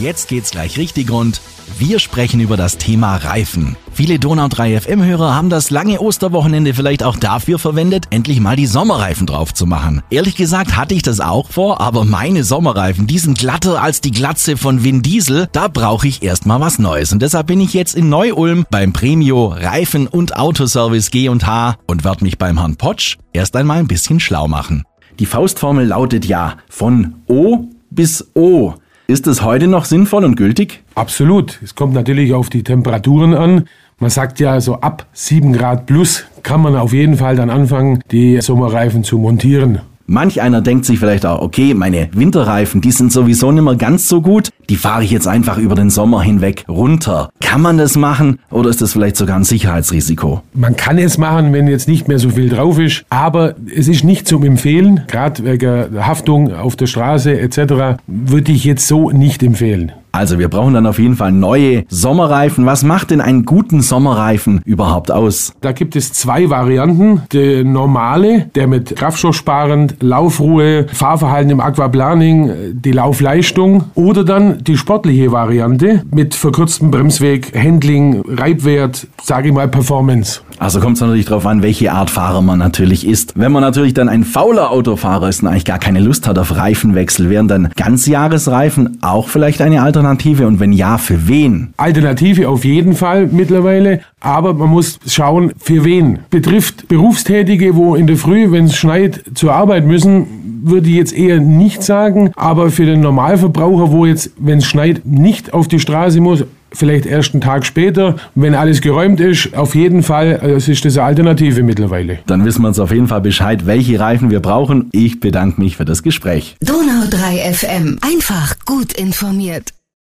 Jetzt geht's gleich richtig rund. Wir sprechen über das Thema Reifen. Viele Donau 3 FM Hörer haben das lange Osterwochenende vielleicht auch dafür verwendet, endlich mal die Sommerreifen drauf zu machen. Ehrlich gesagt hatte ich das auch vor, aber meine Sommerreifen, die sind glatter als die Glatze von Vin Diesel. Da brauche ich erstmal was Neues und deshalb bin ich jetzt in Neu-Ulm beim Premio Reifen und Autoservice G&H und werde mich beim Herrn Potsch erst einmal ein bisschen schlau machen. Die Faustformel lautet ja von O bis O. Ist es heute noch sinnvoll und gültig? Absolut. Es kommt natürlich auf die Temperaturen an. Man sagt ja, so ab 7 Grad plus kann man auf jeden Fall dann anfangen, die Sommerreifen zu montieren. Manch einer denkt sich vielleicht auch, okay, meine Winterreifen, die sind sowieso nicht mehr ganz so gut, die fahre ich jetzt einfach über den Sommer hinweg runter. Kann man das machen oder ist das vielleicht sogar ein Sicherheitsrisiko? Man kann es machen, wenn jetzt nicht mehr so viel drauf ist, aber es ist nicht zum Empfehlen, gerade wegen Haftung auf der Straße etc. würde ich jetzt so nicht empfehlen. Also wir brauchen dann auf jeden Fall neue Sommerreifen. Was macht denn einen guten Sommerreifen überhaupt aus? Da gibt es zwei Varianten. Der normale, der mit kraftstoffsparend, Laufruhe, Fahrverhalten im Aquaplaning, die Laufleistung oder dann die sportliche Variante mit verkürztem Bremsweg, Handling, Reibwert, sage ich mal Performance. Also kommt es natürlich darauf an, welche Art Fahrer man natürlich ist. Wenn man natürlich dann ein fauler Autofahrer ist und eigentlich gar keine Lust hat auf Reifenwechsel, wären dann Ganzjahresreifen auch vielleicht eine Alternative und wenn ja, für wen? Alternative auf jeden Fall mittlerweile, aber man muss schauen, für wen. Betrifft Berufstätige, wo in der Früh, wenn es schneit, zur Arbeit müssen, würde ich jetzt eher nicht sagen, aber für den Normalverbraucher, wo jetzt, wenn es schneit, nicht auf die Straße muss, vielleicht erst einen Tag später, wenn alles geräumt ist, auf jeden Fall, es ist das eine Alternative mittlerweile. Dann wissen wir uns auf jeden Fall Bescheid, welche Reifen wir brauchen. Ich bedanke mich für das Gespräch. Donau 3 FM, einfach gut informiert.